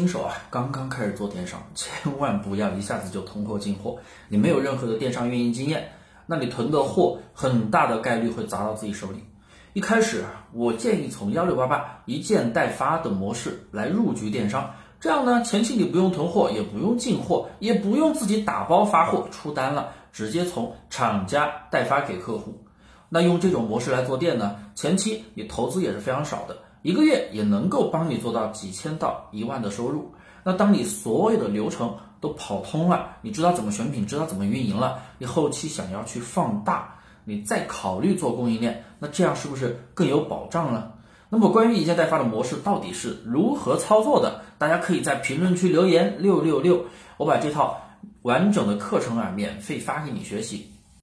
新手啊，刚刚开始做电商，千万不要一下子就囤货进货。你没有任何的电商运营经验，那你囤的货很大的概率会砸到自己手里。一开始，我建议从幺六八八一件代发的模式来入局电商，这样呢，前期你不用囤货，也不用进货，也不用自己打包发货出单了，直接从厂家代发给客户。那用这种模式来做店呢，前期你投资也是非常少的。一个月也能够帮你做到几千到一万的收入。那当你所有的流程都跑通了，你知道怎么选品，知道怎么运营了，你后期想要去放大，你再考虑做供应链，那这样是不是更有保障呢？那么关于一件代发的模式到底是如何操作的？大家可以在评论区留言六六六，我把这套完整的课程啊免费发给你学习。